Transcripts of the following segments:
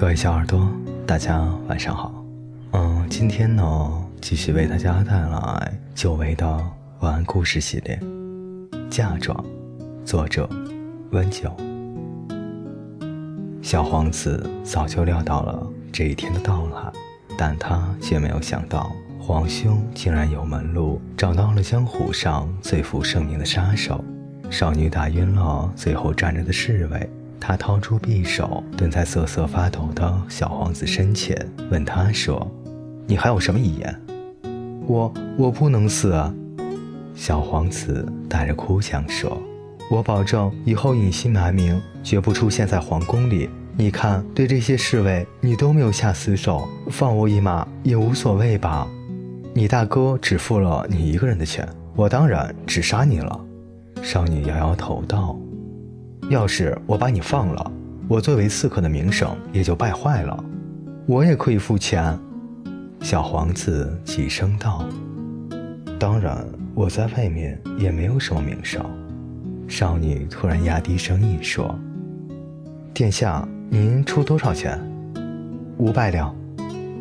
各位小耳朵，大家晚上好。嗯，今天呢，继续为大家带来久违的晚安故事系列《嫁妆》，作者温九。小皇子早就料到了这一天的到来，但他却没有想到，皇兄竟然有门路，找到了江湖上最负盛名的杀手。少女打晕了最后站着的侍卫。他掏出匕首，蹲在瑟瑟发抖的小皇子身前，问他说：“你还有什么遗言？”“我我不能死。”啊小皇子带着哭腔说：“我保证以后隐姓埋名，绝不出现在皇宫里。你看，对这些侍卫，你都没有下死手，放我一马也无所谓吧？你大哥只付了你一个人的钱，我当然只杀你了。”少女摇摇头道。要是我把你放了，我作为刺客的名声也就败坏了。我也可以付钱。小皇子急声道：“当然，我在外面也没有什么名声。”少女突然压低声音说：“殿下，您出多少钱？”五百两。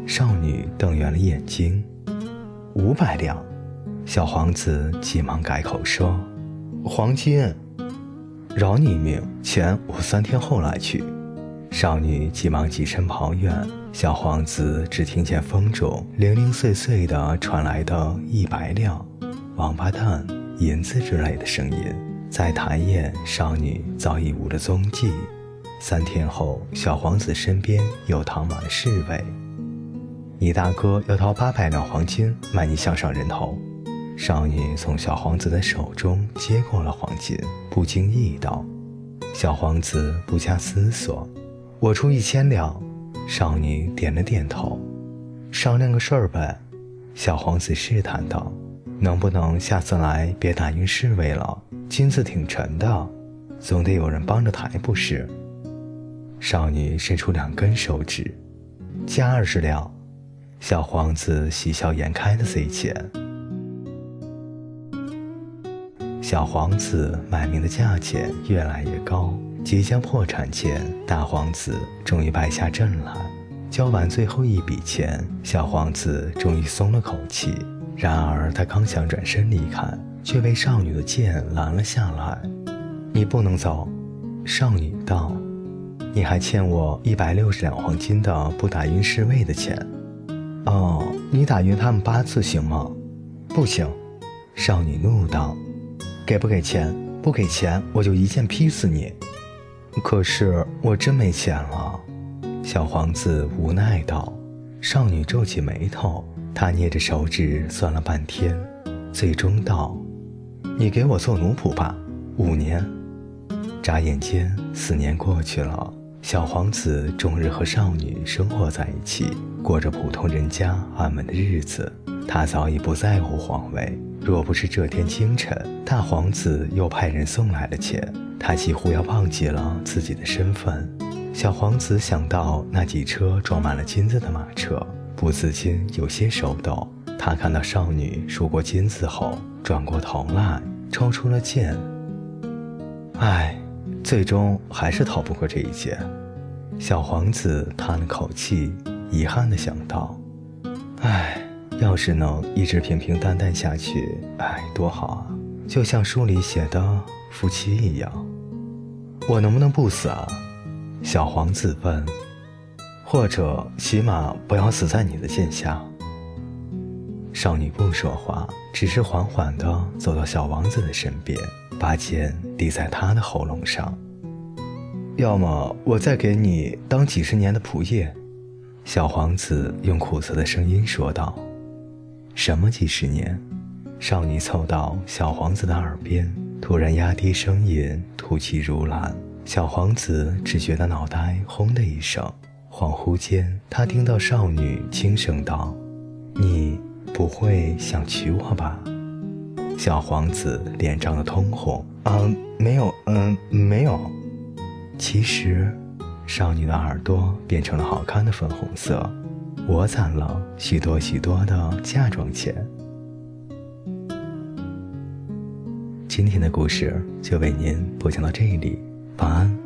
少女瞪圆了眼睛：“五百两？”小皇子急忙改口说：“黄金。”饶你一命，钱我三天后来取。少女急忙起身跑远，小皇子只听见风中零零碎碎的传来的一百两、王八蛋、银子之类的声音。在抬眼，少女早已无了踪迹。三天后，小皇子身边又躺满了侍卫。你大哥要掏八百两黄金买你项上人头。少女从小皇子的手中接过了黄金，不经意道：“小皇子不加思索，我出一千两。”少女点了点头：“商量个事儿呗。”小皇子试探道：“能不能下次来别打晕侍卫了？金子挺沉的，总得有人帮着抬不是？”少女伸出两根手指：“加二十两。”小皇子喜笑颜开的塞钱。小皇子买命的价钱越来越高，即将破产前，大皇子终于败下阵来。交完最后一笔钱，小皇子终于松了口气。然而，他刚想转身离开，却被少女的剑拦了下来。“你不能走。”少女道，“你还欠我一百六十两黄金的不打晕侍卫的钱。”“哦，你打晕他们八次行吗？”“不行。”少女怒道。给不给钱？不给钱，我就一剑劈死你！可是我真没钱了。小皇子无奈道。少女皱起眉头，她捏着手指算了半天，最终道：“你给我做奴仆吧，五年。”眨眼间，四年过去了。小皇子终日和少女生活在一起，过着普通人家安稳的日子。他早已不在乎皇位。若不是这天清晨，大皇子又派人送来了钱，他几乎要忘记了自己的身份。小皇子想到那几车装满了金子的马车，不自禁有些手抖。他看到少女数过金子后，转过头来抽出了剑。唉，最终还是逃不过这一劫。小皇子叹了口气，遗憾地想到：唉。要是能一直平平淡淡下去，哎，多好啊！就像书里写的夫妻一样。我能不能不死啊？小皇子问。或者起码不要死在你的剑下。少女不说话，只是缓缓地走到小王子的身边，把剑抵在他的喉咙上。要么我再给你当几十年的仆役。小皇子用苦涩的声音说道。什么几十年？少女凑到小皇子的耳边，突然压低声音，吐气如兰。小皇子只觉得脑袋轰的一声，恍惚间，他听到少女轻声道：“你不会想娶我吧？”小皇子脸涨得通红：“啊，没有，嗯，没有。”其实，少女的耳朵变成了好看的粉红色。我攒了许多许多的嫁妆钱。今天的故事就为您播讲到这里，晚安。